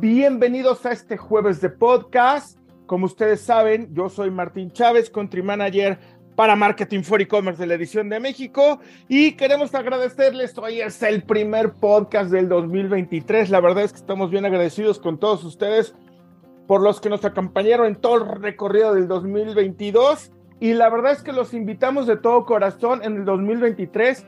Bienvenidos a este jueves de podcast. Como ustedes saben, yo soy Martín Chávez, Country Manager para Marketing for E-Commerce de la edición de México y queremos agradecerles. Hoy es el primer podcast del 2023. La verdad es que estamos bien agradecidos con todos ustedes por los que nos acompañaron en todo el recorrido del 2022 y la verdad es que los invitamos de todo corazón en el 2023.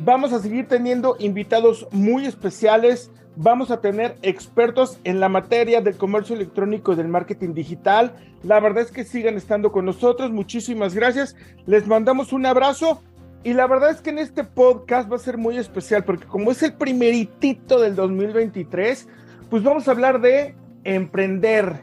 Vamos a seguir teniendo invitados muy especiales. Vamos a tener expertos en la materia del comercio electrónico y del marketing digital. La verdad es que sigan estando con nosotros. Muchísimas gracias. Les mandamos un abrazo. Y la verdad es que en este podcast va a ser muy especial porque como es el primeritito del 2023, pues vamos a hablar de emprender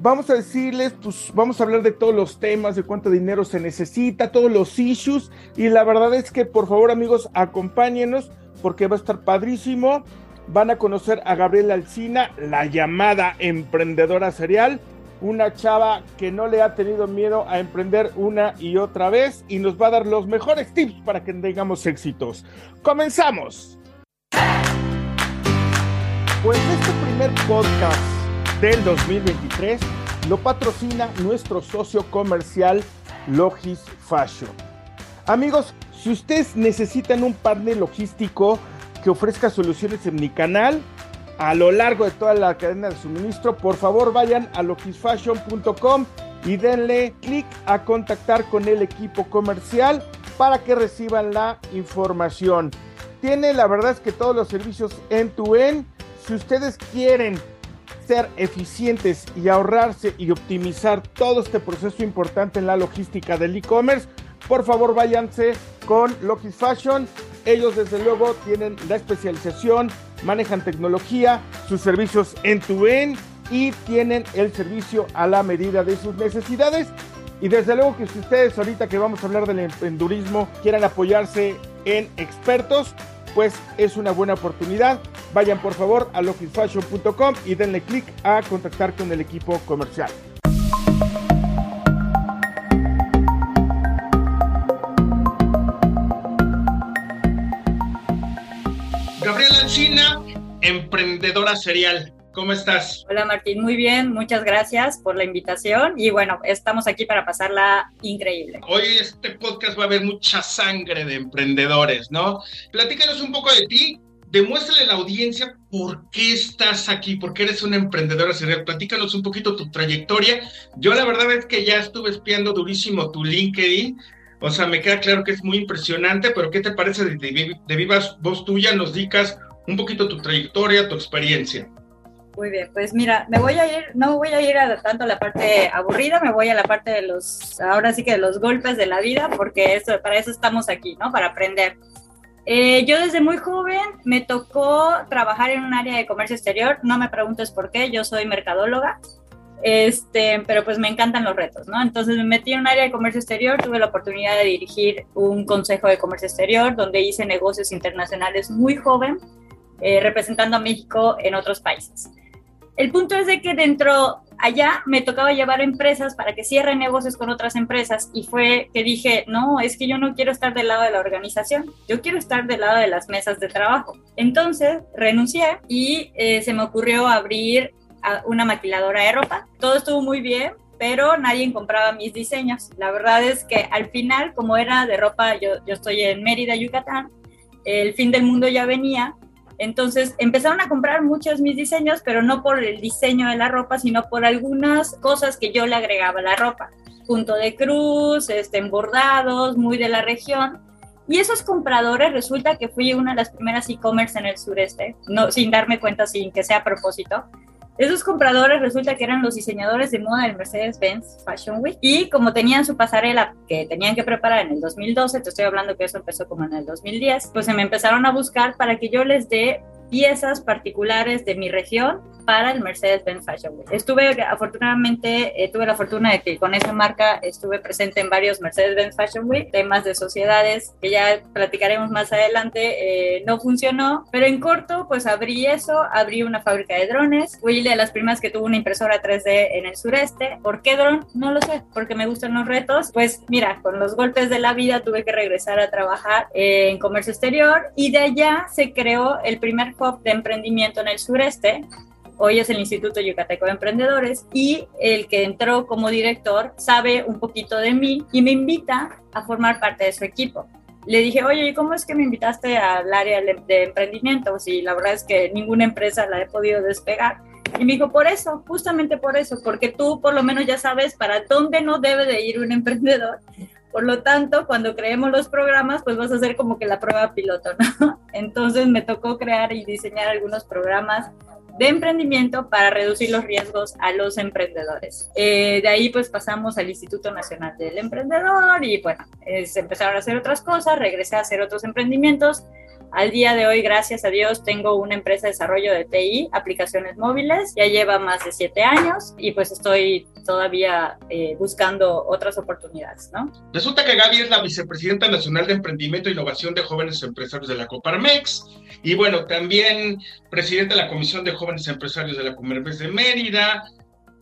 vamos a decirles, pues vamos a hablar de todos los temas, de cuánto dinero se necesita, todos los issues. Y la verdad es que por favor amigos, acompáñenos porque va a estar padrísimo. Van a conocer a Gabriela Alcina, la llamada emprendedora serial, una chava que no le ha tenido miedo a emprender una y otra vez y nos va a dar los mejores tips para que tengamos éxitos. Comenzamos. Pues este primer podcast del 2023 lo patrocina nuestro socio comercial Logis Fashion. Amigos, si ustedes necesitan un partner logístico ofrezca soluciones en mi canal a lo largo de toda la cadena de suministro, por favor vayan a logisfashion.com y denle clic a contactar con el equipo comercial para que reciban la información. Tiene la verdad es que todos los servicios en tu en. Si ustedes quieren ser eficientes y ahorrarse y optimizar todo este proceso importante en la logística del e-commerce, por favor váyanse con Logis Fashion. Ellos desde luego tienen la especialización, manejan tecnología, sus servicios en tu end y tienen el servicio a la medida de sus necesidades. Y desde luego que si ustedes ahorita que vamos a hablar del emprendurismo quieran apoyarse en expertos, pues es una buena oportunidad. Vayan por favor a logisfashion.com y denle clic a contactar con el equipo comercial. Gabriela Encina, emprendedora serial. ¿Cómo estás? Hola Martín, muy bien, muchas gracias por la invitación y bueno, estamos aquí para pasarla increíble. Hoy este podcast va a haber mucha sangre de emprendedores, ¿no? Platícanos un poco de ti, demuéstrale a la audiencia por qué estás aquí, por qué eres una emprendedora serial. Platícanos un poquito tu trayectoria. Yo la verdad es que ya estuve espiando durísimo tu LinkedIn. O sea, me queda claro que es muy impresionante, pero ¿qué te parece de, de, de vivas voz tuya? Nos dicas un poquito tu trayectoria, tu experiencia. Muy bien, pues mira, me voy a ir, no voy a ir a tanto a la parte aburrida, me voy a la parte de los, ahora sí que de los golpes de la vida, porque eso, para eso estamos aquí, ¿no? Para aprender. Eh, yo desde muy joven me tocó trabajar en un área de comercio exterior, no me preguntes por qué, yo soy mercadóloga, este, pero pues me encantan los retos, ¿no? Entonces me metí en un área de comercio exterior, tuve la oportunidad de dirigir un consejo de comercio exterior donde hice negocios internacionales muy joven, eh, representando a México en otros países. El punto es de que dentro allá me tocaba llevar empresas para que cierren negocios con otras empresas y fue que dije, no, es que yo no quiero estar del lado de la organización, yo quiero estar del lado de las mesas de trabajo. Entonces renuncié y eh, se me ocurrió abrir una maquiladora de ropa. Todo estuvo muy bien, pero nadie compraba mis diseños. La verdad es que al final, como era de ropa, yo, estoy en Mérida, Yucatán, el fin del mundo ya venía entonces empezaron a comprar muchos mis diseños, pero no por el diseño de la ropa, sino por algunas cosas que yo le agregaba a la ropa. Punto de cruz, este, bordados, muy de la región. Y esos compradores resulta que fui una de las primeras e-commerce en el sureste, no, sin darme cuenta, sin que sea a propósito. Esos compradores resulta que eran los diseñadores de moda del Mercedes-Benz Fashion Week. Y como tenían su pasarela que tenían que preparar en el 2012, te estoy hablando que eso empezó como en el 2010, pues se me empezaron a buscar para que yo les dé piezas particulares de mi región para el Mercedes-Benz Fashion Week. Estuve, afortunadamente, eh, tuve la fortuna de que con esa marca estuve presente en varios Mercedes-Benz Fashion Week, temas de sociedades que ya platicaremos más adelante, eh, no funcionó, pero en corto, pues abrí eso, abrí una fábrica de drones, fui de las primas que tuvo una impresora 3D en el sureste. ¿Por qué dron? No lo sé, porque me gustan los retos. Pues mira, con los golpes de la vida tuve que regresar a trabajar eh, en comercio exterior y de allá se creó el primer de emprendimiento en el sureste hoy es el Instituto Yucateco de Emprendedores, y el que entró como director sabe un poquito de mí y me invita a formar parte de su equipo. Le dije, oye, ¿y cómo es que me invitaste al área de emprendimiento? Si la verdad es que ninguna empresa la he podido despegar. Y me dijo, por eso, justamente por eso, porque tú por lo menos ya sabes para dónde no debe de ir un emprendedor. Por lo tanto, cuando creemos los programas, pues vas a hacer como que la prueba piloto, ¿no? Entonces me tocó crear y diseñar algunos programas de emprendimiento para reducir los riesgos a los emprendedores. Eh, de ahí pues pasamos al Instituto Nacional del Emprendedor y bueno, se empezaron a hacer otras cosas, regresé a hacer otros emprendimientos al día de hoy, gracias a Dios, tengo una empresa de desarrollo de TI, aplicaciones móviles, ya lleva más de siete años y pues estoy todavía eh, buscando otras oportunidades, ¿no? Resulta que Gaby es la vicepresidenta nacional de emprendimiento e innovación de jóvenes empresarios de la Coparmex y bueno, también presidenta de la Comisión de Jóvenes Empresarios de la Comermex de Mérida.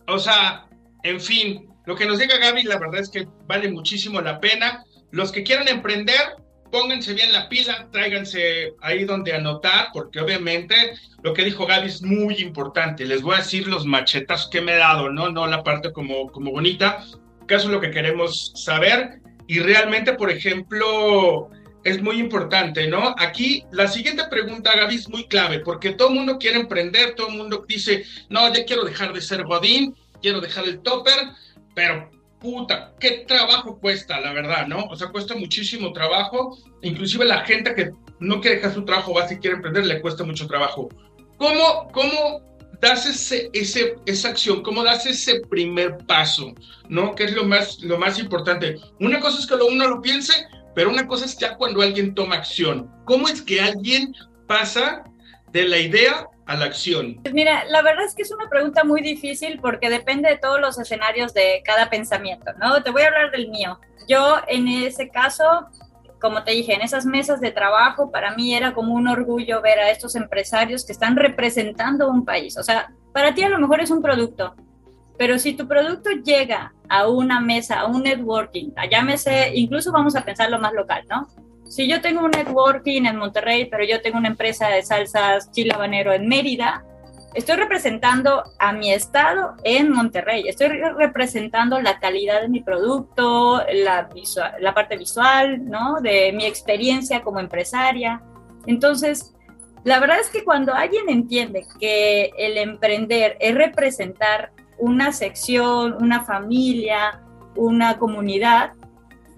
O sea, en fin, lo que nos diga Gaby, la verdad es que vale muchísimo la pena. Los que quieran emprender, pónganse bien la pila, tráiganse ahí donde anotar, porque obviamente lo que dijo Gaby es muy importante. Les voy a decir los machetazos que me he dado, ¿no? No la parte como, como bonita, que eso es lo que queremos saber. Y realmente, por ejemplo, es muy importante, ¿no? Aquí la siguiente pregunta, Gaby, es muy clave, porque todo mundo quiere emprender, todo el mundo dice, no, ya quiero dejar de ser godín, quiero dejar el topper, pero puta, qué trabajo cuesta, la verdad, ¿no? O sea, cuesta muchísimo trabajo. Inclusive la gente que no quiere dejar su trabajo base y quiere emprender, le cuesta mucho trabajo. ¿Cómo, cómo das ese, ese, esa acción? ¿Cómo das ese primer paso? ¿No? Que es lo más, lo más importante. Una cosa es que uno lo piense, pero una cosa es ya cuando alguien toma acción. ¿Cómo es que alguien pasa de la idea a la acción? Pues mira, la verdad es que es una pregunta muy difícil porque depende de todos los escenarios de cada pensamiento, ¿no? Te voy a hablar del mío. Yo en ese caso, como te dije, en esas mesas de trabajo, para mí era como un orgullo ver a estos empresarios que están representando un país. O sea, para ti a lo mejor es un producto, pero si tu producto llega a una mesa, a un networking, llámese, incluso vamos a pensar lo más local, ¿no? Si yo tengo un networking en Monterrey, pero yo tengo una empresa de salsas chile habanero en Mérida, estoy representando a mi estado en Monterrey, estoy representando la calidad de mi producto, la parte visual, ¿no? De mi experiencia como empresaria. Entonces, la verdad es que cuando alguien entiende que el emprender es representar una sección, una familia, una comunidad,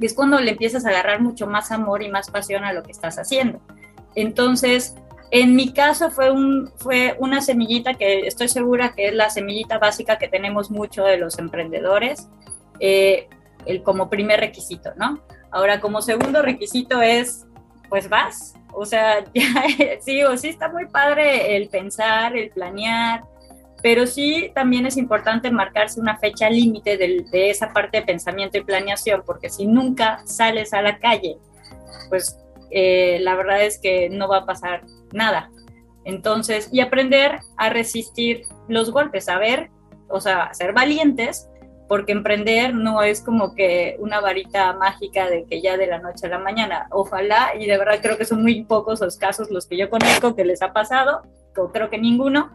es cuando le empiezas a agarrar mucho más amor y más pasión a lo que estás haciendo. Entonces, en mi caso fue, un, fue una semillita que estoy segura que es la semillita básica que tenemos mucho de los emprendedores, eh, el, como primer requisito, ¿no? Ahora, como segundo requisito es, pues vas, o sea, ya, sí o sí está muy padre el pensar, el planear, pero sí también es importante marcarse una fecha límite de, esa parte de pensamiento y planeación, porque si nunca sales a la calle, pues eh, la verdad es que no va a pasar nada. Entonces, y aprender a resistir los golpes, a ver, o sea, ser valientes, porque emprender no es como que una varita mágica de que ya de la noche a la mañana. Ojalá, y de verdad creo que son muy pocos los casos los que yo conozco que les ha pasado, creo que ninguno,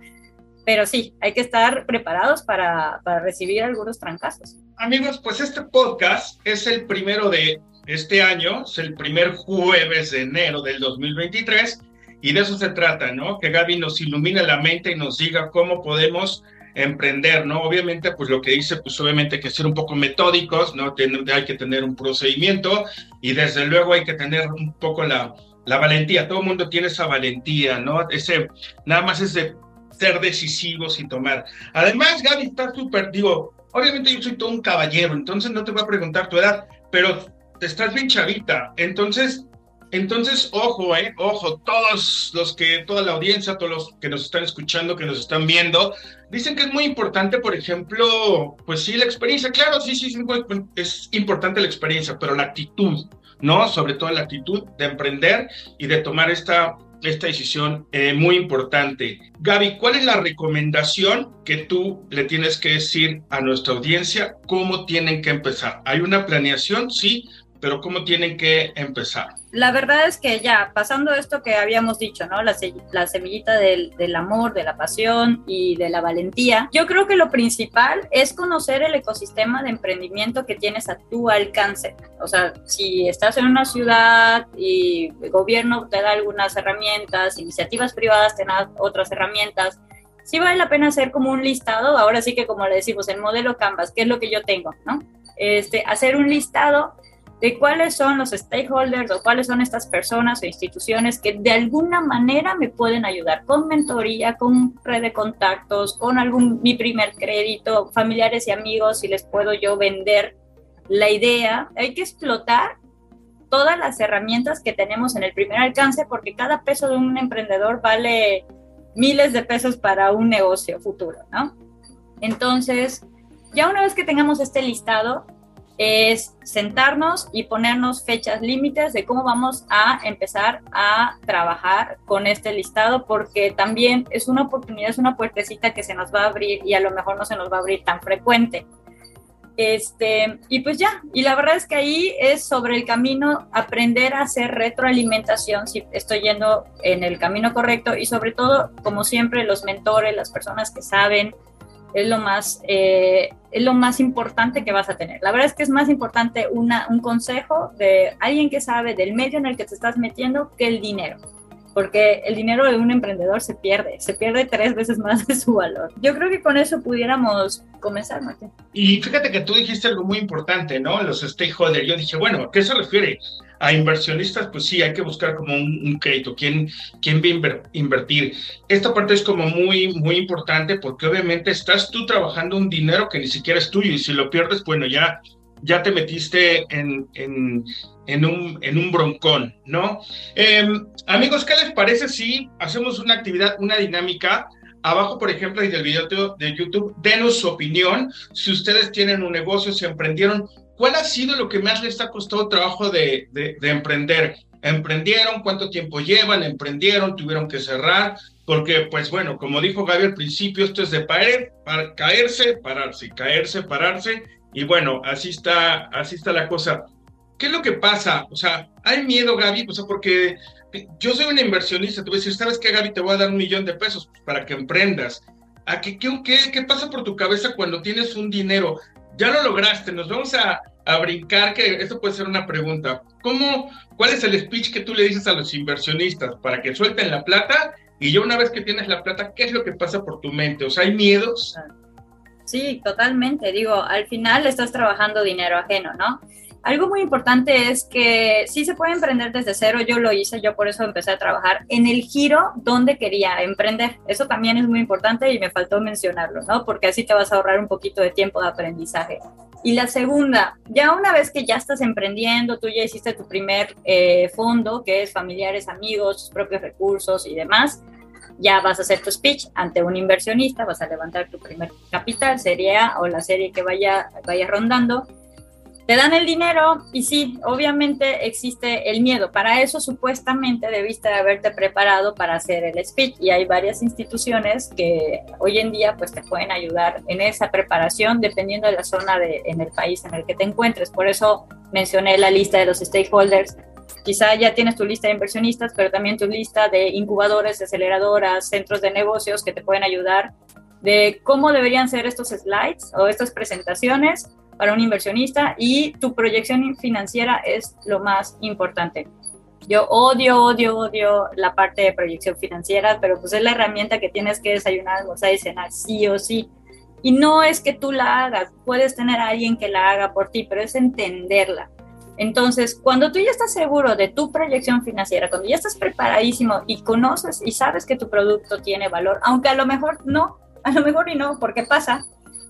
pero sí, hay que estar preparados para, para recibir algunos trancazos. Amigos, pues este podcast es el primero de este año, es el primer jueves de enero del 2023 y de eso se trata, ¿no? Que Gaby nos ilumine la mente y nos diga cómo podemos emprender, ¿no? Obviamente, pues lo que dice, pues obviamente hay que ser un poco metódicos, ¿no? hay que tener un procedimiento y desde luego hay que tener un poco la, la valentía. Todo el mundo tiene esa valentía, ¿no? Ese, nada más ese ser decisivos y tomar. Además, Gaby está súper, digo, obviamente yo soy todo un caballero, entonces no te voy a preguntar tu edad, pero te estás bien chavita, entonces, entonces, ojo, eh, ojo, todos los que, toda la audiencia, todos los que nos están escuchando, que nos están viendo, dicen que es muy importante, por ejemplo, pues sí, la experiencia, claro, sí, sí, sí es importante la experiencia, pero la actitud, ¿no? Sobre todo la actitud de emprender y de tomar esta esta decisión eh, muy importante. Gaby, ¿cuál es la recomendación que tú le tienes que decir a nuestra audiencia? ¿Cómo tienen que empezar? ¿Hay una planeación? Sí, pero ¿cómo tienen que empezar? La verdad es que ya, pasando esto que habíamos dicho, ¿no? La, la semillita del, del, amor, de la pasión y de la valentía, yo creo que lo principal es conocer el ecosistema de emprendimiento que tienes a tu alcance. O sea, si estás en una ciudad y el gobierno te da algunas herramientas, iniciativas privadas te dan otras herramientas, sí vale la pena hacer como un listado, ahora sí que como le decimos, el modelo Canvas, que es lo que yo tengo, ¿no? Este, hacer un listado de cuáles son los stakeholders o cuáles son estas personas o instituciones que de alguna manera me pueden ayudar con mentoría, con red de contactos, con algún mi primer crédito, familiares y amigos, si les puedo yo vender la idea. Hay que explotar todas las herramientas que tenemos en el primer alcance porque cada peso de un emprendedor vale miles de pesos para un negocio futuro, ¿no? Entonces, ya una vez que tengamos este listado, es sentarnos y ponernos fechas límites de cómo vamos a empezar a trabajar con este listado, porque también es una oportunidad, es una puertecita que se nos va a abrir y a lo mejor no se nos va a abrir tan frecuente. Este, y pues ya, y la verdad es que ahí es sobre el camino aprender a hacer retroalimentación, si estoy yendo en el camino correcto, y sobre todo, como siempre, los mentores, las personas que saben, es lo más, eh, es lo más importante que vas a tener. La verdad es que es más importante una, un consejo de alguien que sabe del medio en el que te estás metiendo que el dinero porque el dinero de un emprendedor se pierde, se pierde tres veces más de su valor. Yo creo que con eso pudiéramos comenzar, Martín. Y fíjate que tú dijiste algo muy importante, ¿no? Los stakeholders. Yo dije, bueno, ¿a qué se refiere? A inversionistas, pues sí, hay que buscar como un, crédito, ¿quién, quién va a invertir. Esta parte es como muy, muy importante porque obviamente estás tú trabajando un dinero que ni siquiera es tuyo y si lo pierdes, bueno, ya ya te metiste en, un, en broncón, ¿no? Em, amigos, ¿qué les parece si hacemos una actividad, una dinámica? Abajo, por ejemplo, en el video de YouTube, denos su opinión. Si ustedes tienen un negocio, se emprendieron, ¿cuál ha sido lo que más les ha costado trabajo de, de, de emprender? ¿Emprendieron? ¿Cuánto tiempo llevan? ¿Emprendieron? ¿Tuvieron que cerrar? Porque, pues bueno, como dijo Gaby al principio, esto es de caer, para caerse, pararse, caerse, pararse y bueno, así está, así está la cosa. ¿Qué es lo que pasa? O sea, hay miedo, Gaby, o sea, porque yo soy un inversionista, te voy a decir, ¿sabes qué, Gaby? Te voy a dar un millón de pesos para que emprendas. ¿A qué, qué, qué, pasa por tu cabeza cuando tienes un dinero? Ya lo lograste, nos vamos a, a brincar, que esto puede ser una pregunta. ¿Cómo, cuál es el speech que tú le dices a los inversionistas para que suelten la plata? Y ya una vez que tienes la plata, ¿qué es lo que pasa por tu mente? O sea, ¿hay miedos? Sí, totalmente. Digo, al final estás trabajando dinero ajeno, ¿no? Algo muy importante es que sí se puede emprender desde cero, yo lo hice, yo por eso empecé a trabajar en el giro donde quería emprender. Eso también es muy importante y me faltó mencionarlo, ¿no? Porque así te vas a ahorrar un poquito de tiempo de aprendizaje. Y la segunda, ya una vez que ya estás emprendiendo, tú ya hiciste tu primer eh, fondo, que es familiares, amigos, tus propios recursos y demás, ya vas a hacer tu speech ante un inversionista, vas a levantar tu primer capital, serie A o la serie que vaya, vaya rondando. Te dan el dinero y sí, obviamente existe el miedo. Para eso supuestamente debiste haberte preparado para hacer el speech y hay varias instituciones que hoy en día pues te pueden ayudar en esa preparación dependiendo de la zona de, en el país en el que te encuentres. Por eso mencioné la lista de los stakeholders Quizá ya tienes tu lista de inversionistas, pero también tu lista de incubadores, aceleradoras, centros de negocios que te pueden ayudar de cómo deberían ser estos slides o estas presentaciones para un inversionista y tu proyección financiera es lo más importante. Yo odio, odio, odio la parte de proyección financiera, pero pues es la herramienta que tienes que desayunar, almorzar y cenar sí o sí. Y no es que tú la hagas, puedes tener a alguien que la haga por ti, pero es entenderla. Entonces, cuando tú ya estás seguro de tu proyección financiera, cuando ya estás preparadísimo y conoces y sabes que tu producto tiene valor, aunque a lo mejor no, a lo mejor y no, porque pasa,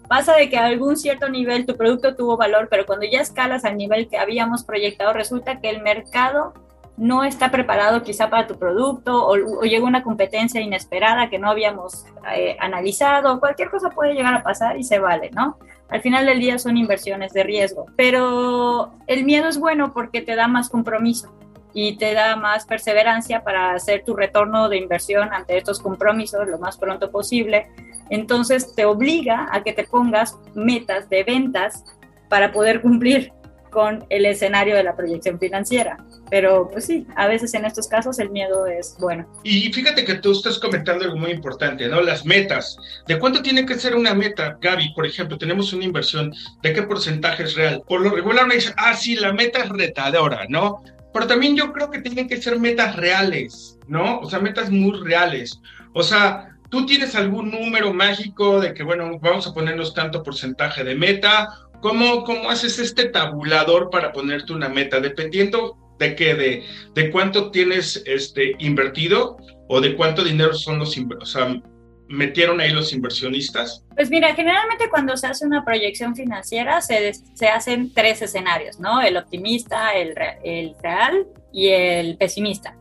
pasa de que a algún cierto nivel tu producto tuvo valor, pero cuando ya escalas al nivel que habíamos proyectado, resulta que el mercado no está preparado quizá para tu producto o, llega una competencia inesperada que no habíamos eh, analizado, cualquier cosa puede llegar a pasar y se vale, ¿no? Al final del día son inversiones de riesgo, pero el miedo es bueno porque te da más compromiso y te da más perseverancia para hacer tu retorno de inversión ante estos compromisos lo más pronto posible. Entonces te obliga a que te pongas metas de ventas para poder cumplir con el escenario de la proyección financiera. Pero pues sí, a veces en estos casos el miedo es bueno. Y fíjate que tú estás comentando algo muy importante, ¿no? Las metas. ¿De cuánto tiene que ser una meta, Gaby? Por ejemplo, tenemos una inversión, ¿de qué porcentaje es real? Por lo regular uno dice, ah, sí, la meta es retadora, ¿no? Pero también yo creo que tienen que ser metas reales, ¿no? O sea, metas muy reales. O sea, ¿tú tienes algún número mágico de que, bueno, vamos a ponernos tanto porcentaje de meta ¿Cómo, ¿Cómo haces este tabulador para ponerte una meta? Dependiendo de qué, de, de cuánto tienes este, invertido o de cuánto dinero son los, o sea, metieron ahí los inversionistas? Pues mira, generalmente cuando se hace una proyección financiera se, se hacen tres escenarios, ¿no? El optimista, el, el real y el pesimista.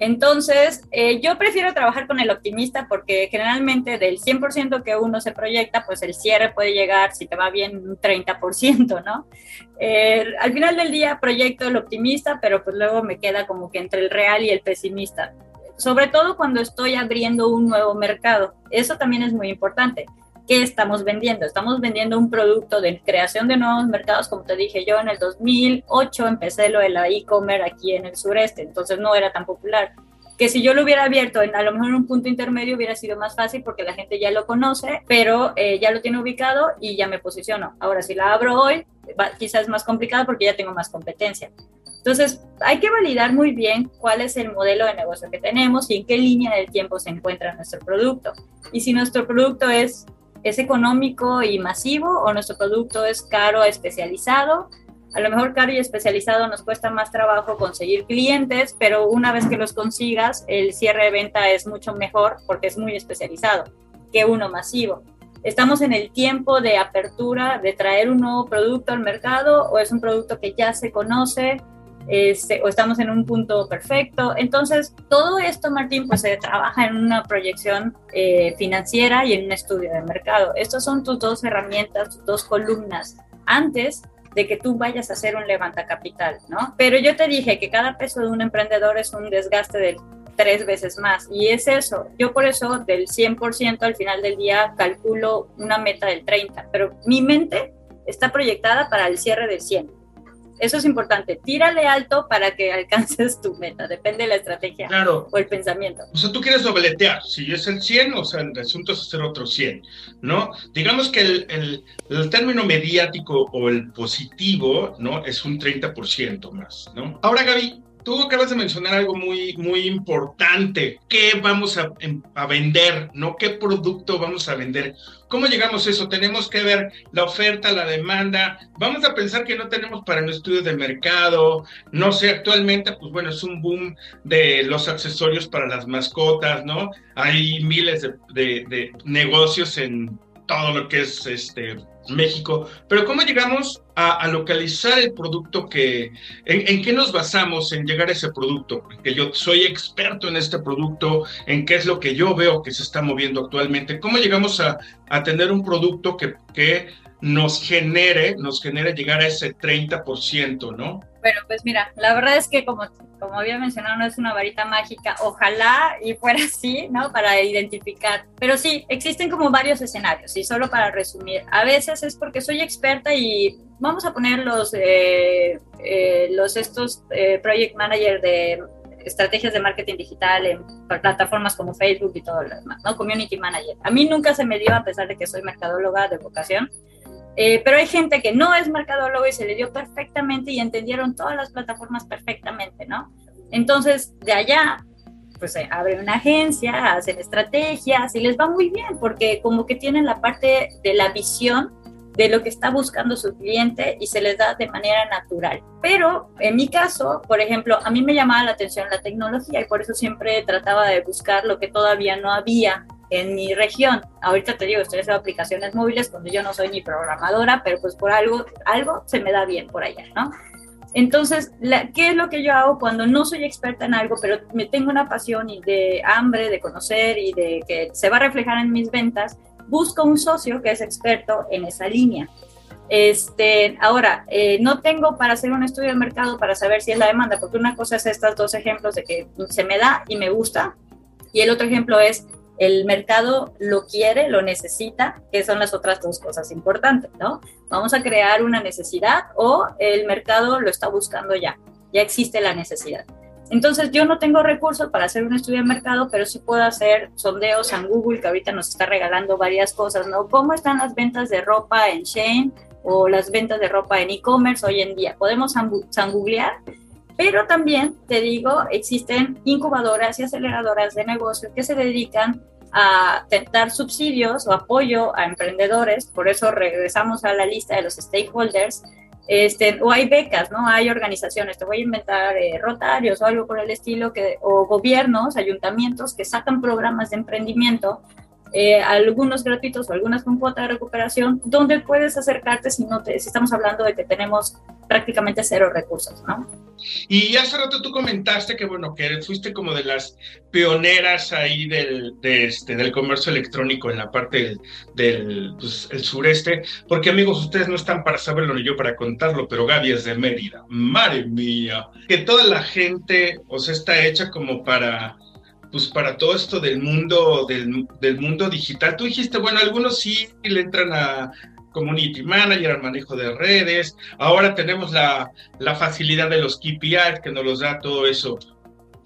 Entonces, eh, yo prefiero trabajar con el optimista porque generalmente del 100% que uno se proyecta, pues el cierre puede llegar, si te va bien, un 30%, ¿no? Eh, al final del día proyecto el optimista, pero pues luego me queda como que entre el real y el pesimista. Sobre todo cuando estoy abriendo un nuevo mercado. Eso también es muy importante. ¿Qué estamos vendiendo? Estamos vendiendo un producto de creación de nuevos mercados, como te dije yo, en el 2008 empecé lo de la e-commerce aquí en el sureste, entonces no era tan popular. Que si yo lo hubiera abierto en a lo mejor en un punto intermedio hubiera sido más fácil porque la gente ya lo conoce, pero eh, ya lo tiene ubicado y ya me posiciono. Ahora, si la abro hoy, quizás es más complicado porque ya tengo más competencia. Entonces, hay que validar muy bien cuál es el modelo de negocio que tenemos y en qué línea del tiempo se encuentra nuestro producto. Y si nuestro producto es es económico y masivo o nuestro producto es caro, especializado. A lo mejor caro y especializado nos cuesta más trabajo conseguir clientes, pero una vez que los consigas, el cierre de venta es mucho mejor porque es muy especializado que uno masivo. ¿Estamos en el tiempo de apertura, de traer un nuevo producto al mercado o es un producto que ya se conoce? Este, o estamos en un punto perfecto. Entonces, todo esto, Martín, pues se trabaja en una proyección eh, financiera y en un estudio de mercado. Estas son tus dos herramientas, tus dos columnas antes de que tú vayas a hacer un levanta capital, ¿no? Pero yo te dije que cada peso de un emprendedor es un desgaste de tres veces más. Y es eso. Yo por eso del 100% al final del día calculo una meta del 30, pero mi mente está proyectada para el cierre del 100. Eso es importante. Tírale alto para que alcances tu meta. Depende de la estrategia o el pensamiento. O sea, tú quieres dobletear. Si es el 100, o sea, el asunto es hacer otro 100, ¿no? Digamos que el, el, el término mediático o el positivo, ¿no? Es un 30% más, ¿no? Ahora, Gaby, tú acabas de mencionar algo muy, muy importante. ¿Qué vamos a, em, a, vender? ¿No? ¿Qué producto vamos a vender? ¿Cómo llegamos a eso? Tenemos que ver la oferta, la demanda. Vamos a pensar que no tenemos para un estudio de mercado. No sé, actualmente, pues bueno, es un boom de los accesorios para las mascotas, ¿no? Hay miles de, de negocios en todo lo que es este México, pero ¿cómo llegamos a, localizar el producto que, en, qué nos basamos en llegar a ese producto? Porque yo soy experto en este producto, en qué es lo que yo veo que se está moviendo actualmente. ¿Cómo llegamos a, tener un producto que, que nos genere, nos genere llegar a ese 30%, ¿no? Bueno, pues mira, la verdad es que como, como había mencionado, no es una varita mágica, ojalá y fuera así, ¿no? Para identificar. Pero sí, existen como varios escenarios y solo para resumir, a veces es porque soy experta y vamos a poner los, eh, eh, los estos eh, project manager de estrategias de marketing digital en plataformas como Facebook y todo lo demás, ¿no? Community manager. A mí nunca se me dio, a pesar de que soy mercadóloga de vocación, eh, pero hay gente que no es mercadólogo y se le dio perfectamente y entendieron todas las plataformas perfectamente, ¿no? Entonces, de allá, pues se abre una agencia, hacen estrategias y les va muy bien porque como que tienen la parte de la visión de lo que está buscando su cliente y se les da de manera natural. Pero en mi caso, por ejemplo, a mí me llamaba la atención la tecnología y por eso siempre trataba de buscar lo que todavía no había en mi región. Ahorita te digo, estoy haciendo aplicaciones móviles cuando yo no soy ni programadora, pero pues por algo, algo se me da bien por allá, ¿no? Entonces, ¿qué es lo que yo hago cuando no soy experta en algo, pero me tengo una pasión y de hambre de conocer y de que se va a reflejar en mis ventas? Busco un socio que es experto en esa línea. Este, ahora, eh, no tengo para hacer un estudio de mercado para saber si es la demanda, porque una cosa es estos dos ejemplos de que se me da y me gusta, y el otro ejemplo es el mercado lo quiere, lo necesita, que son las otras dos cosas importantes, ¿no? Vamos a crear una necesidad o el mercado lo está buscando ya, ya existe la necesidad. Entonces yo no tengo recursos para hacer un estudio de mercado, pero sí puedo hacer sondeos en Google, que ahorita nos está regalando varias cosas, ¿no? ¿Cómo están las ventas de ropa en Shane o las ventas de ropa en e-commerce hoy en día? Podemos googlear, pero también te digo, existen incubadoras y aceleradoras de negocios que se dedican a dar subsidios o apoyo a emprendedores, por eso regresamos a la lista de los stakeholders, este, o hay becas, ¿no? Hay organizaciones, te voy a inventar eh, rotarios o algo por el estilo, que, o gobiernos, ayuntamientos que sacan programas de emprendimiento, eh, algunos gratuitos o algunas con cuota de recuperación, donde puedes acercarte si, no te, si estamos hablando de que tenemos prácticamente cero recursos, ¿no? Y hace rato tú comentaste que, bueno, que fuiste como de las pioneras ahí del, de este, del comercio electrónico en la parte del, pues, el sureste, porque amigos, ustedes no están para saberlo ni yo para contarlo, pero Gaby es de Mérida, madre mía, que toda la gente, o sea, está hecha como para pues para todo esto del mundo del, del mundo digital. Tú dijiste, bueno, algunos sí le entran a, community manager, al manejo de redes. Ahora tenemos la, la facilidad de los KPIs que nos los da todo eso.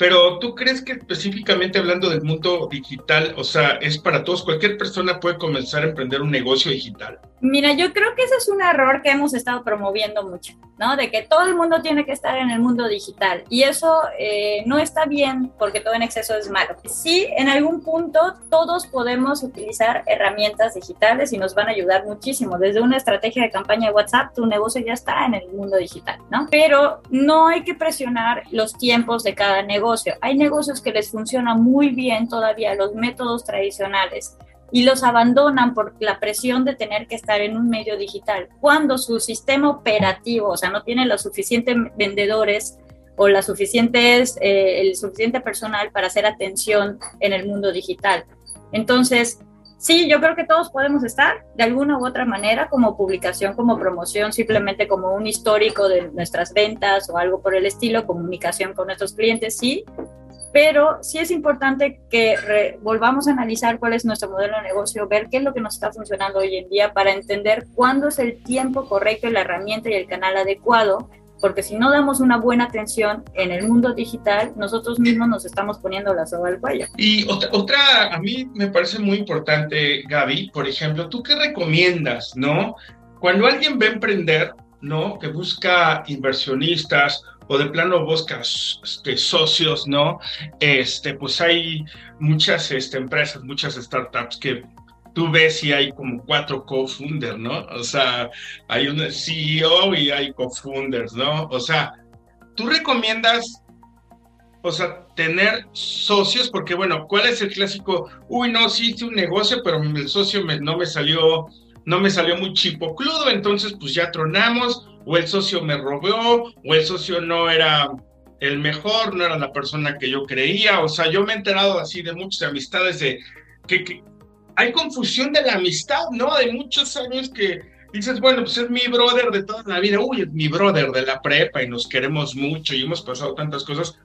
Pero tú crees que específicamente hablando del mundo digital, o sea, es para todos, cualquier persona puede comenzar a emprender un negocio digital. Mira, yo creo que ese es un error que hemos estado promoviendo mucho, ¿no? De que todo el mundo tiene que estar en el mundo digital y eso eh, no está bien porque todo en exceso es malo. Sí, en algún punto todos podemos utilizar herramientas digitales y nos van a ayudar muchísimo. Desde una estrategia de campaña de WhatsApp, tu negocio ya está en el mundo digital, ¿no? Pero no hay que presionar los tiempos de cada negocio. Hay negocios que les funciona muy bien todavía los métodos tradicionales y los abandonan por la presión de tener que estar en un medio digital, cuando su sistema operativo, o sea, no tiene los suficientes vendedores o la suficientes, eh, el suficiente personal para hacer atención en el mundo digital. Entonces, sí, yo creo que todos podemos estar de alguna u otra manera como publicación, como promoción, simplemente como un histórico de nuestras ventas o algo por el estilo, comunicación con nuestros clientes, sí, pero sí es importante que volvamos a analizar cuál es nuestro modelo de negocio, ver qué es lo que nos está funcionando hoy en día para entender cuándo es el tiempo correcto la herramienta y el canal adecuado, porque si no damos una buena atención en el mundo digital, nosotros mismos nos estamos poniendo la soga al cuello. Y otra, otra, a mí me parece muy importante, Gaby, por ejemplo, ¿tú qué recomiendas, no? Cuando alguien va a emprender, ¿no? Que busca inversionistas o de plano buscas este, socios, ¿no? Este, pues hay muchas este, empresas, muchas startups que tú ves y hay como cuatro co-founders, ¿no? O sea, hay un CEO y hay co-founders, ¿no? O sea, tú recomiendas, o sea, tener socios, porque bueno, ¿cuál es el clásico? Uy, no, sí hice un negocio, pero el socio no me salió, no me salió muy chipocludo, entonces pues ya tronamos, o el socio me robó, o el socio no era el mejor, no era la persona que yo creía. O sea, yo me he enterado así de muchas amistades de que, hay confusión de la amistad, ¿no? De muchos años que dices, bueno, pues es mi brother de toda la vida, uy, es mi brother de la prepa y nos queremos mucho y hemos pasado tantas cosas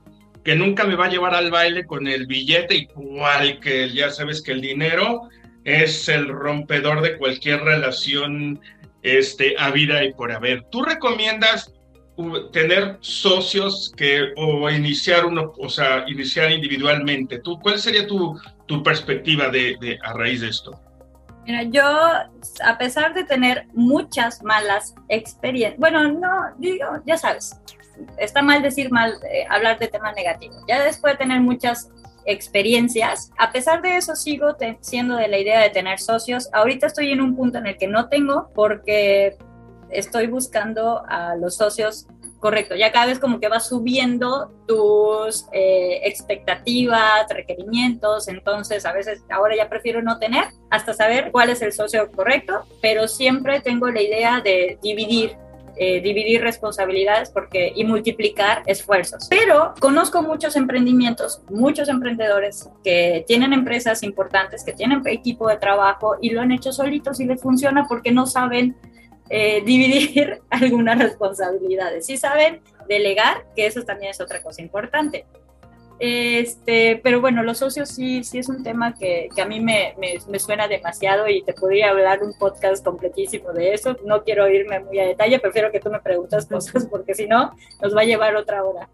que nunca me va a llevar al baile con el billete igual que ya sabes que el dinero es el rompedor de cualquier relación este, a vida y por haber. ¿Tú recomiendas tener socios que o iniciar uno, o sea, iniciar individualmente? ¿Tú, ¿Cuál sería tu, tu perspectiva de, a raíz de esto? Mira, yo, a pesar de tener muchas malas experiencias, bueno, no, digo, ya sabes, está mal decir mal, eh, hablar de temas negativos. Ya después de tener muchas experiencias. A pesar de eso, sigo siendo de la idea de tener socios. Ahorita estoy en un punto en el que no tengo porque estoy buscando a los socios correcto. Ya cada vez como que vas subiendo tus eh, expectativas, requerimientos, entonces a veces ahora ya prefiero no tener hasta saber cuál es el socio correcto, pero siempre tengo la idea de dividir eh, dividir responsabilidades porque, y multiplicar esfuerzos. Pero conozco muchos emprendimientos, muchos emprendedores que tienen empresas importantes, que tienen equipo de trabajo y lo han hecho solitos y les funciona porque no saben eh, dividir algunas responsabilidades. Sí saben delegar, que eso también es otra cosa importante. Este, pero bueno, los socios sí, sí es un tema que, que a mí me, me, me, suena demasiado y te podría hablar un podcast completísimo de eso. No quiero irme muy a detalle, prefiero que tú me preguntas cosas porque si no, nos va a llevar otra hora.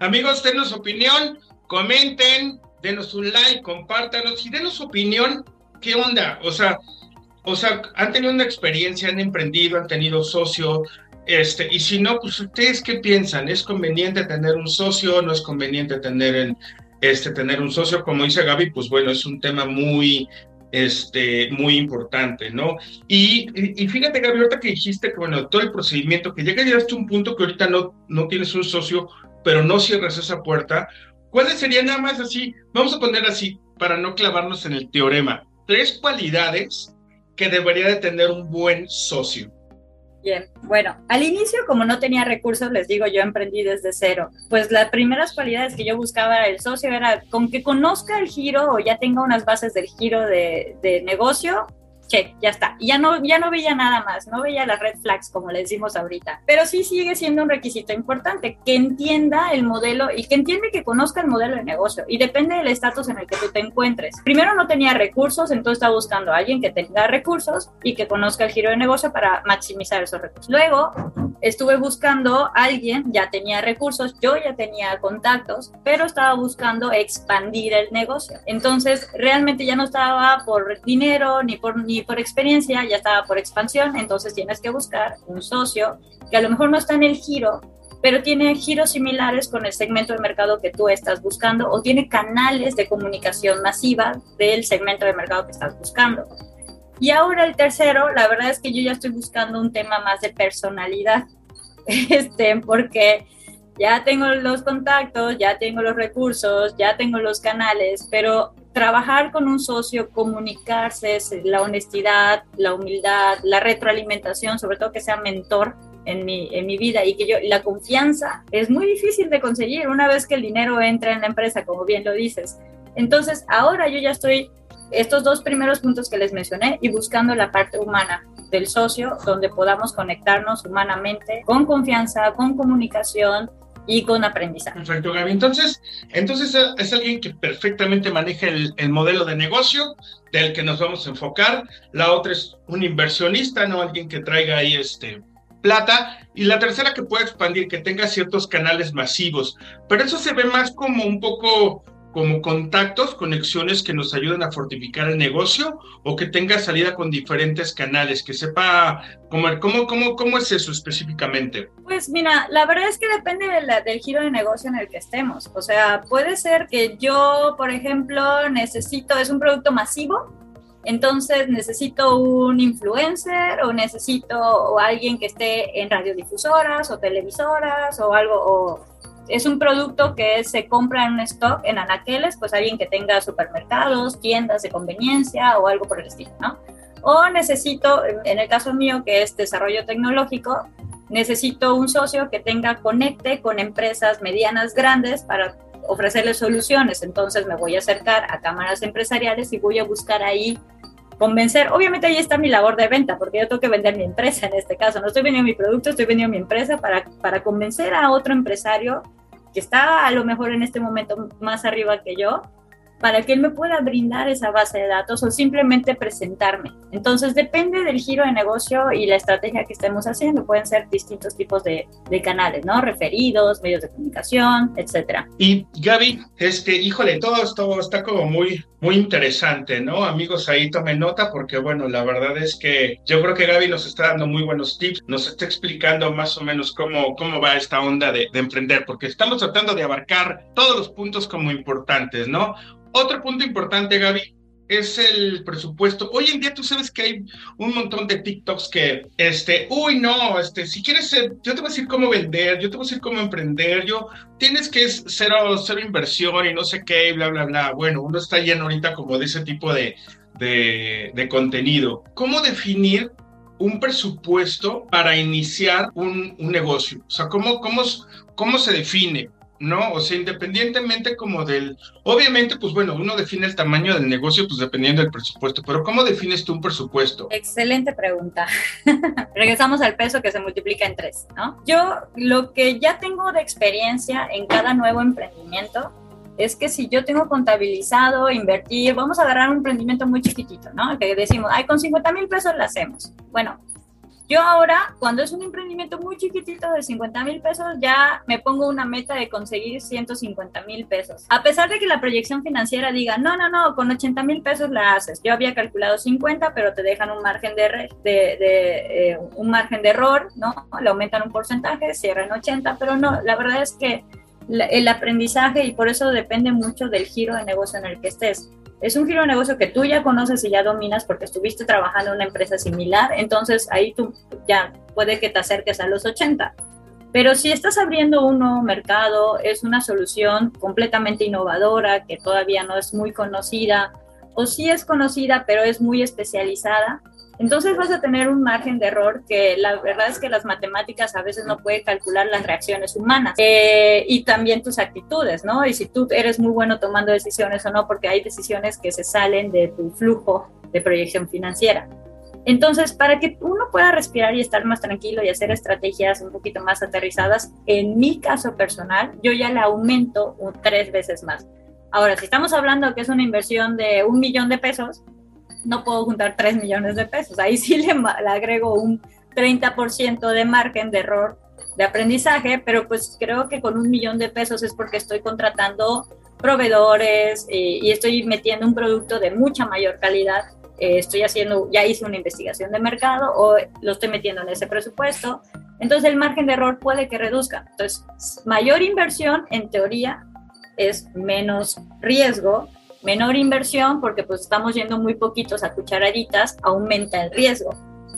Amigos, denos opinión, comenten, denos un like, compártanos y denos opinión. ¿Qué onda? O sea, o sea, han tenido una experiencia, han emprendido, han tenido socio, este, y si no, pues ustedes qué piensan, ¿es conveniente tener un socio? ¿No es conveniente tener, este, tener un socio? Como dice Gaby, pues bueno, es un tema muy, este, muy importante, ¿no? Y, y, fíjate, Gaby, ahorita que dijiste que, bueno, todo el procedimiento, que llega ya hasta un punto que ahorita no, no tienes un socio, pero no cierras esa puerta, ¿cuáles serían nada más así? Vamos a poner así, para no clavarnos en el teorema, tres cualidades que debería de tener un buen socio. Bien, bueno, al inicio como no tenía recursos, les digo, yo emprendí desde cero. Pues las primeras cualidades que yo buscaba el socio era con que conozca el giro o ya tenga unas bases del giro de, de negocio, check, ya está. Y ya no, ya no veía nada más, no veía las red flags como le decimos ahorita. Pero sí sigue siendo un requisito importante, que entienda el modelo y que entiende que conozca el modelo de negocio. Y depende del estatus en el que tú te encuentres. Primero no tenía recursos, entonces estaba buscando a alguien que tenga recursos y que conozca el giro de negocio para maximizar esos recursos. Luego estuve buscando a alguien, ya tenía recursos, yo ya tenía contactos, pero estaba buscando expandir el negocio. Entonces realmente ya no estaba por dinero ni por ni por experiencia, ya estaba por expansión, entonces tienes que buscar un socio que a lo mejor no está en el giro, pero tiene giros similares con el segmento de mercado que tú estás buscando o tiene canales de comunicación masiva del segmento de mercado que estás buscando. Y ahora el tercero, la verdad es que yo ya estoy buscando un tema más de personalidad, este, porque ya tengo los contactos, ya tengo los recursos, ya tengo los canales, pero trabajar con un socio, comunicarse, la honestidad, la humildad, la retroalimentación, sobre todo que sea mentor en mi, en mi vida y que yo, la confianza es muy difícil de conseguir una vez que el dinero entra en la empresa, como bien lo dices. Entonces, ahora yo ya estoy, estos dos primeros puntos que les mencioné y buscando la parte humana del socio, donde podamos conectarnos humanamente, con confianza, con comunicación, y con aprendizaje. Perfecto, Gaby. Entonces, entonces eh, es alguien que perfectamente maneja el, el, modelo de negocio del que nos vamos a enfocar. La otra es un inversionista, no alguien que traiga ahí este plata. Y la tercera que pueda expandir, que tenga ciertos canales masivos. Pero eso se ve más como un poco como contactos, conexiones que nos ayuden a fortificar el negocio o que tenga salida con diferentes canales, que sepa cómo, cómo, cómo, cómo es eso específicamente. Pues mira, la verdad es que depende del giro de negocio en el que estemos. O sea, puede ser que yo, por ejemplo, necesito, es un producto masivo, entonces necesito un influencer o necesito o alguien que esté en radiodifusoras o televisoras o algo, o es un producto que se compra en un stock en anaqueles, pues alguien que tenga supermercados, tiendas de conveniencia o algo por el estilo, ¿no? O necesito, en el caso mío, que es desarrollo tecnológico, necesito un socio que tenga conecte con empresas medianas grandes para ofrecerles soluciones. Entonces me voy a acercar a cámaras empresariales y voy a buscar ahí convencer. Obviamente ahí está mi labor de venta, porque yo tengo que vender mi empresa en este caso. No estoy vendiendo mi producto, estoy vendiendo mi empresa para, para convencer a otro empresario que está a lo mejor en este momento más arriba que yo, para que él me pueda brindar esa base de datos o simplemente presentarme. Entonces depende del giro de negocio y la estrategia que estemos haciendo. Pueden ser distintos tipos de, de canales, ¿no? Referidos, medios de comunicación, etcétera. Y Gaby, este, híjole, todo esto está como muy, muy interesante, ¿no? Amigos, ahí tomen nota porque, bueno, la verdad es que yo creo que Gaby nos está dando muy buenos tips, nos está explicando más o menos cómo, cómo va esta onda de, de emprender, porque estamos tratando de abarcar todos los puntos como importantes, ¿no? Otro punto importante, Gaby, es el presupuesto. Hoy en día tú sabes que hay un montón de TikToks que, este, uy, no, este, si quieres, ser, yo te voy a decir cómo vender, yo te voy a decir cómo emprender, yo, tienes que cero, cero inversión y no sé qué, bla, bla, bla. Bueno, uno está lleno ahorita como de ese tipo de, de, de contenido. ¿Cómo definir un presupuesto para iniciar un, un negocio? O sea, ¿cómo, cómo, cómo se define? ¿No? O sea, independientemente como del, obviamente, pues bueno, uno define el tamaño del negocio, pues dependiendo del presupuesto, pero ¿cómo defines tú un presupuesto? Excelente pregunta. Regresamos al peso que se multiplica en tres, ¿no? Yo lo que ya tengo de experiencia en cada nuevo emprendimiento es que si yo tengo contabilizado, invertir, vamos a agarrar un emprendimiento muy chiquitito, ¿no? Que decimos, ay, con 50 mil pesos lo hacemos. Bueno, yo ahora, cuando es un emprendimiento muy chiquitito de 50 mil pesos, ya me pongo una meta de conseguir 150 mil pesos. A pesar de que la proyección financiera diga, no, no, no, con 80 mil pesos la haces. Yo había calculado 50, pero te dejan un margen de, eh, un margen de error, ¿no? Le aumentan un porcentaje, cierran 80, pero no, la verdad es que el aprendizaje y por eso depende mucho del giro de negocio en el que estés es un giro de negocio que tú ya conoces y ya dominas porque estuviste trabajando en una empresa similar, entonces ahí tú ya puede que te acerques a los 80. Pero si estás abriendo un nuevo mercado, es una solución completamente innovadora que todavía no es muy conocida, o sí es conocida, pero es muy especializada, entonces vas a tener un margen de error que la verdad es que las matemáticas a veces no pueden calcular las reacciones humanas eh, y también tus actitudes, ¿no? Y si tú eres muy bueno tomando decisiones o no, porque hay decisiones que se salen de tu flujo de proyección financiera. Entonces, para que uno pueda respirar y estar más tranquilo y hacer estrategias un poquito más aterrizadas, en mi caso personal, yo ya le aumento tres veces más. Ahora, si estamos hablando que es una inversión de un millón de pesos, no puedo juntar 3 millones de pesos. Ahí sí le, agrego un 30% de margen de error de aprendizaje, pero pues creo que con un millón de pesos es porque estoy contratando proveedores eh, y estoy metiendo un producto de mucha mayor calidad. Eh, estoy haciendo, ya hice una investigación de mercado o lo estoy metiendo en ese presupuesto. Entonces el margen de error puede que reduzca. Entonces, mayor inversión en teoría es menos riesgo menor inversión, porque pues estamos yendo muy poquitos a cucharaditas, aumenta el riesgo.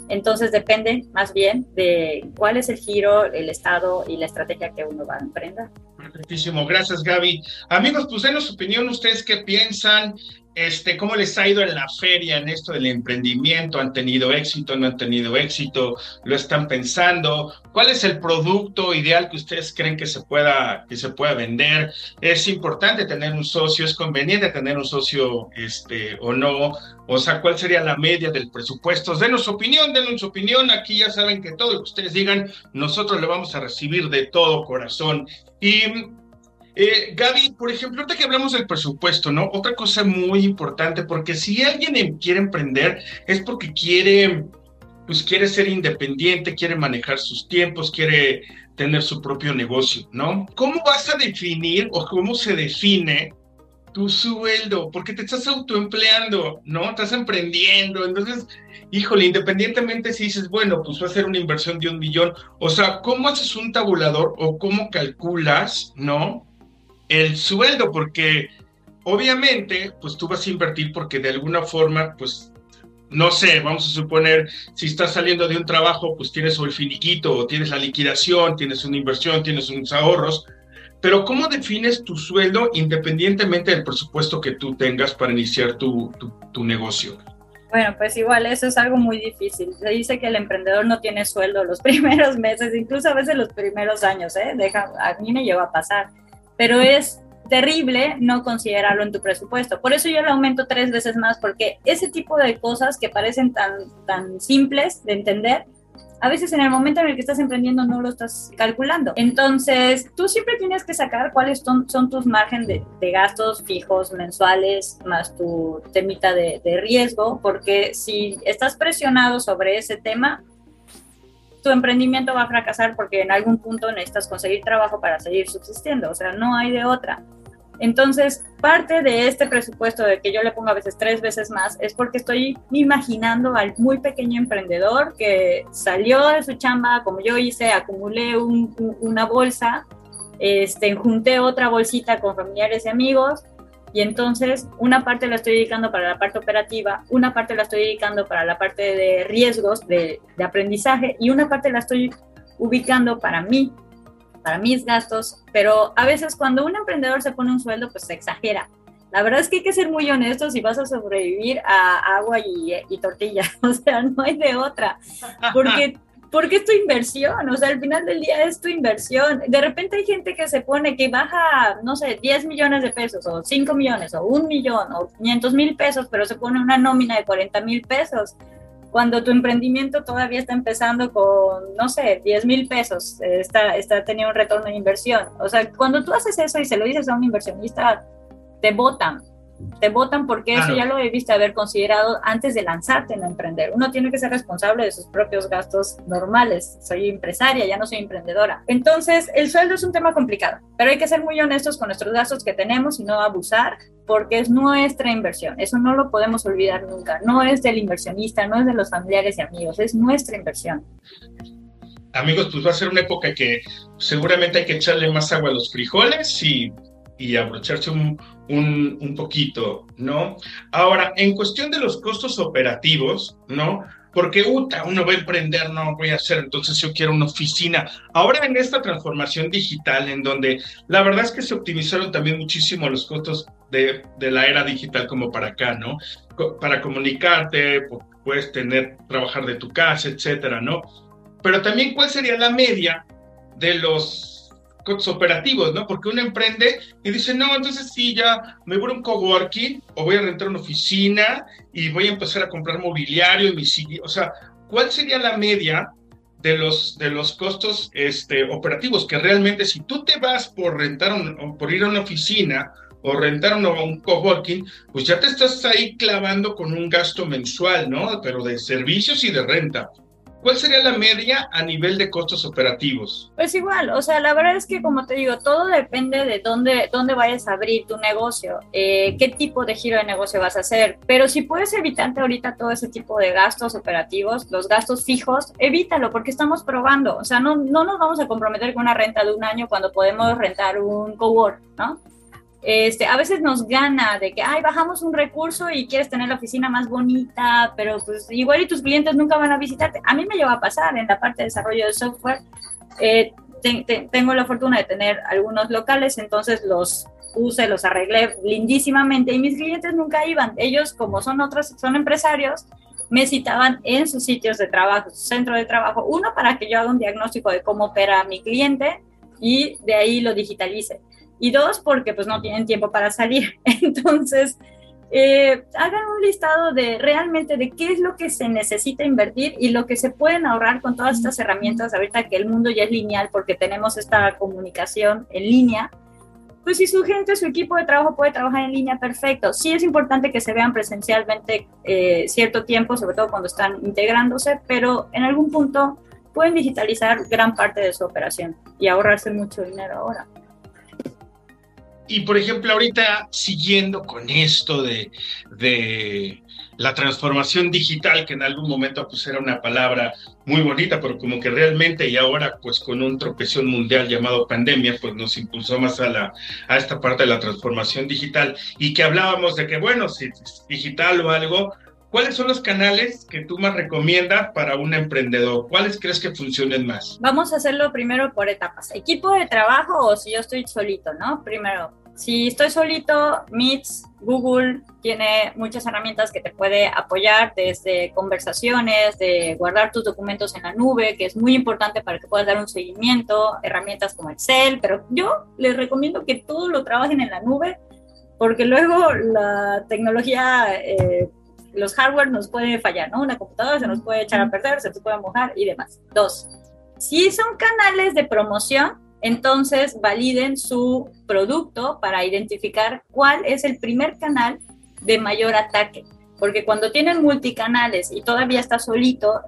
Entonces depende más bien de cuál es el giro, el estado y la estrategia que uno va a emprender. Perfectísimo, gracias Gaby. Amigos, pues denos su opinión, ustedes qué piensan, este, ¿Cómo les ha ido en la feria en esto del emprendimiento? ¿Han tenido éxito? ¿No han tenido éxito? ¿Lo están pensando? ¿Cuál es el producto ideal que ustedes creen que se pueda, que se pueda vender? ¿Es importante tener un socio? ¿Es conveniente tener un socio este, o no? O sea, ¿cuál sería la media del presupuesto? Denos su opinión, denos su opinión. Aquí ya saben que todo lo que ustedes digan, nosotros le vamos a recibir de todo corazón. Y eh, Gaby, por ejemplo, ahorita que hablamos del presupuesto, ¿no? Otra cosa muy importante, porque si alguien em, quiere emprender es porque quiere, pues quiere ser independiente, quiere manejar sus tiempos, quiere tener su propio negocio, ¿no? ¿Cómo vas a definir o cómo se define tu sueldo? Porque te estás autoempleando, ¿no? Estás emprendiendo, entonces, híjole, independientemente si dices, bueno, pues va a ser una inversión de un millón, o sea, ¿cómo haces un tabulador o cómo calculas, ¿no? el sueldo, porque obviamente, pues tú vas a invertir porque de alguna forma, pues, no sé, vamos a suponer, si estás saliendo de un trabajo, pues tienes el finiquito, o tienes la liquidación, tienes una inversión, tienes unos ahorros, pero ¿cómo defines tu sueldo independientemente del presupuesto que tú tengas para iniciar tu, tu, negocio? Bueno, pues igual eso es algo muy difícil. Se dice que el emprendedor no tiene sueldo los primeros meses, incluso a veces los primeros años, ¿eh? Deja, a mí me lleva a pasar pero es terrible no considerarlo en tu presupuesto. Por eso yo lo aumento tres veces más, porque ese tipo de cosas que parecen tan, tan simples de entender, a veces en el momento en el que estás emprendiendo no lo estás calculando. Entonces, tú siempre tienes que sacar cuáles son, tus márgenes de, de, gastos fijos mensuales más tu temita de, de riesgo, porque si estás presionado sobre ese tema, tu emprendimiento va a fracasar porque en algún punto necesitas conseguir trabajo para seguir subsistiendo, o sea, no hay de otra. Entonces, parte de este presupuesto de que yo le pongo a veces tres veces más es porque estoy imaginando al muy pequeño emprendedor que salió de su chamba, como yo hice, acumulé una bolsa, este, junté otra bolsita con familiares y amigos y entonces una parte la estoy dedicando para la parte operativa, una parte la estoy dedicando para la parte de riesgos, de, aprendizaje, y una parte la estoy ubicando para mí, para mis gastos. Pero a veces cuando un emprendedor se pone un sueldo, pues se exagera. La verdad es que hay que ser muy honestos si vas a sobrevivir a agua y, y tortilla. O sea, no hay de otra. Porque porque es tu inversión, o sea, al final del día es tu inversión. De repente hay gente que se pone que baja, no sé, 10 millones de pesos, o 5 millones, o un millón, o 500 mil pesos, pero se pone una nómina de 40 mil pesos. Cuando tu emprendimiento todavía está empezando con, no sé, 10 mil pesos, está, está teniendo un retorno de inversión. O sea, cuando tú haces eso y se lo dices a un inversionista, te votan te votan porque eso ya lo debiste haber considerado antes de lanzarte en emprender. Uno tiene que ser responsable de sus propios gastos normales. Soy empresaria, ya no soy emprendedora. Entonces, el sueldo es un tema complicado, pero hay que ser muy honestos con nuestros gastos que tenemos y no abusar porque es nuestra inversión. Eso no lo podemos olvidar nunca. No es del inversionista, no es de los familiares y amigos, es nuestra inversión amigos, pues va a ser una época que seguramente hay que echarle más agua a los frijoles y y abrocharse un, un, poquito, ¿no? Ahora, en cuestión de los costos operativos, ¿no? Porque uta, uno va a emprender, no voy a hacer, entonces yo quiero una oficina. Ahora en esta transformación digital, en donde la verdad es que se optimizaron también muchísimo los costos de, de la era digital como para acá, ¿no? Para comunicarte, puedes tener, trabajar de tu casa, etcétera, ¿no? Pero también, ¿cuál sería la media de los operativos, ¿no? Porque uno emprende y dice, no, entonces sí, ya me voy a un coworking o voy a rentar una oficina y voy a empezar a comprar mobiliario y mi O sea, ¿cuál sería la media de los, de los costos este, operativos? Que realmente si tú te vas por rentar un, por ir a una oficina o rentar un, un coworking, pues ya te estás ahí clavando con un gasto mensual, ¿no? Pero de servicios y de renta. ¿Cuál sería la media a nivel de costos operativos? Pues igual, o sea, la verdad es que como te digo, todo depende de dónde, dónde vayas a abrir tu negocio, eh, qué tipo de giro de negocio vas a hacer. Pero si puedes evitarte ahorita todo ese tipo de gastos operativos, los gastos fijos, evítalo porque estamos probando. O sea, no, no nos vamos a comprometer con una renta de un año cuando podemos rentar un cowork, ¿no? Este, a veces nos gana de que, ay, bajamos un recurso y quieres tener la oficina más bonita, pero pues igual y tus clientes nunca van a visitarte. A mí me lleva a pasar en la parte de desarrollo de software. Eh, tengo la fortuna de tener algunos locales, entonces los puse, los arreglé lindísimamente y mis clientes nunca iban. Ellos, como son otros, son empresarios, me citaban en sus sitios de trabajo, su centro de trabajo, uno para que yo haga un diagnóstico de cómo opera mi cliente y de ahí lo digitalice y dos, porque pues no tienen tiempo para salir. Entonces, eh, hagan un listado de realmente de qué es lo que se necesita invertir y lo que se pueden ahorrar con todas estas herramientas ahorita que el mundo ya es lineal porque tenemos esta comunicación en línea. Pues si su gente, su equipo de trabajo puede trabajar en línea, perfecto. Sí es importante que se vean presencialmente eh, cierto tiempo, sobre todo cuando están integrándose, pero en algún punto pueden digitalizar gran parte de su operación y ahorrarse mucho dinero ahora. Y por ejemplo, ahorita siguiendo con esto de, de, la transformación digital, que en algún momento pues era una palabra muy bonita, pero como que realmente y ahora pues con un tropezón mundial llamado pandemia, pues nos impulsó más a, la, a esta parte de la transformación digital. Y que hablábamos de que bueno, si es digital o algo, ¿Cuáles son los canales que tú más recomiendas para un emprendedor? ¿Cuáles crees que funcionen más? Vamos a hacerlo primero por etapas. Equipo de trabajo o si yo estoy solito, ¿no? Primero, si estoy solito, Meets, Google tiene muchas herramientas que te puede apoyar desde conversaciones, de guardar tus documentos en la nube, que es muy importante para que puedas dar un seguimiento, herramientas como Excel, pero yo les recomiendo que todo lo trabajen en la nube porque luego la tecnología, eh, los hardware nos puede fallar, ¿no? Una computadora se nos puede echar a perder, se nos puede mojar y demás. Dos, si son canales de promoción, entonces validen su producto para identificar cuál es el primer canal de mayor ataque. Porque cuando tienen multicanales y todavía está solito,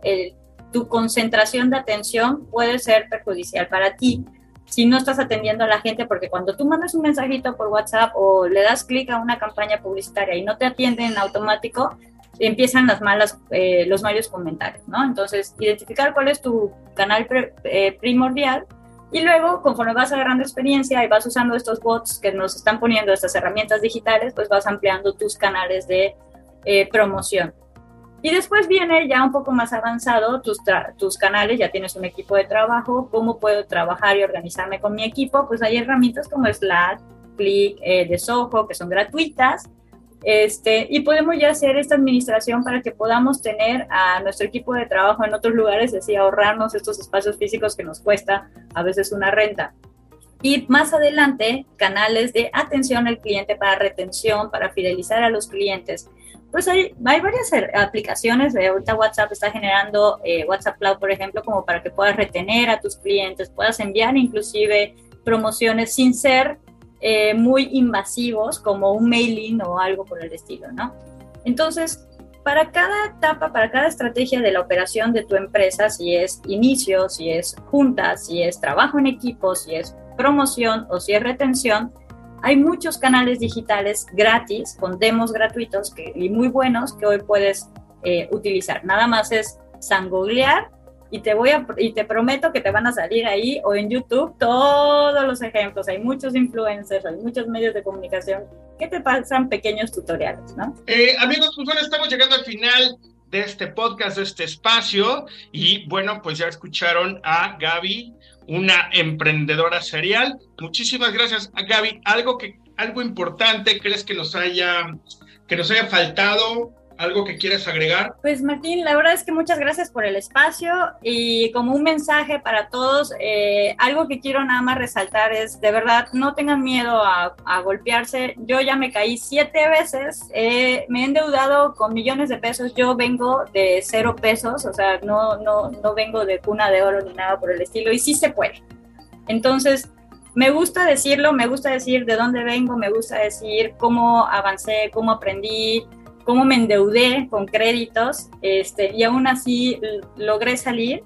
tu concentración de atención puede ser perjudicial para ti si no estás atendiendo a la gente, porque cuando tú mandas un mensajito por WhatsApp o le das clic a una campaña publicitaria y no te atienden en automático, empiezan las malas, eh, los malos comentarios, ¿no? Entonces, identificar cuál es tu canal eh, primordial y luego, conforme vas agarrando experiencia y vas usando estos bots que nos están poniendo estas herramientas digitales, pues vas ampliando tus canales de eh, promoción. Y después viene ya un poco más avanzado tus, tus canales, ya tienes un equipo de trabajo, cómo puedo trabajar y organizarme con mi equipo, pues hay herramientas como Slack, Click, eh, de Soho, que son gratuitas, este, y podemos ya hacer esta administración para que podamos tener a nuestro equipo de trabajo en otros lugares, así ahorrarnos estos espacios físicos que nos cuesta a veces una renta. Y más adelante, canales de atención al cliente para retención, para fidelizar a los clientes. pues hay, hay varias aplicaciones. Ahorita WhatsApp está generando eh, WhatsApp Cloud, por ejemplo, como para que puedas retener a tus clientes, puedas enviar inclusive promociones sin ser eh, muy invasivos, como un mailing o algo por el estilo, ¿no? Entonces, para cada etapa, para cada estrategia de la operación de tu empresa, si es inicio, si es junta, si es trabajo en equipo, si es promoción o si es retención, hay muchos canales digitales gratis, con demos gratuitos y muy buenos que hoy puedes eh, utilizar. Nada más es sangoglear y te voy a y te prometo que te van a salir ahí o en YouTube todos los ejemplos. Hay muchos influencers, hay muchos medios de comunicación que te pasan pequeños tutoriales, ¿no? Eh, amigos, pues bueno, estamos llegando al final de este podcast, de este espacio y bueno, pues ya escucharon a Gaby una emprendedora serial. Muchísimas gracias, Gaby. Algo que algo importante crees que nos haya que nos haya faltado ¿Algo que quieras agregar? Pues Martín, la verdad es que muchas gracias por el espacio y como un mensaje para todos, eh, algo que quiero nada más resaltar es, de verdad, no tengan miedo a, golpearse. Yo ya me caí siete veces, me he endeudado con millones de pesos, yo vengo de cero pesos, o sea, no, no, no vengo de cuna de oro ni nada por el estilo y sí se puede. Entonces, me gusta decirlo, me gusta decir de dónde vengo, me gusta decir cómo avancé, cómo aprendí, cómo me endeudé con créditos este, y aún así logré salir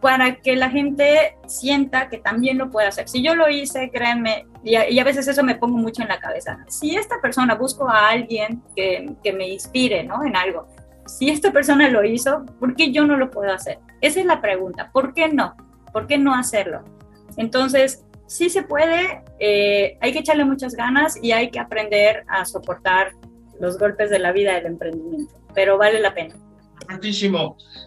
para que la gente sienta que también lo puede hacer. Si yo lo hice, créanme, y a, veces eso me pongo mucho en la cabeza. Si esta persona busco a alguien que, que, me inspire ¿no? en algo, si esta persona lo hizo, ¿por qué yo no lo puedo hacer? Esa es la pregunta. ¿Por qué no? ¿Por qué no hacerlo? Entonces, sí se puede, eh, hay que echarle muchas ganas y hay que aprender a soportar los golpes de la vida del emprendimiento, pero vale la pena.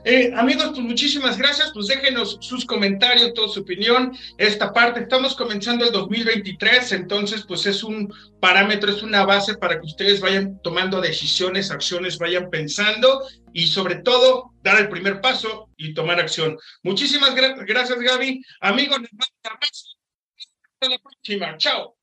Eh, amigos, pues muchísimas gracias. Pues déjenos sus comentarios, toda su opinión. Esta parte, estamos comenzando el 2023, entonces pues es un parámetro, es una base para que ustedes vayan tomando decisiones, acciones, vayan pensando y sobre todo dar el primer paso y tomar acción. Muchísimas gracias, Gaby. Amigos, hasta la próxima. Chao.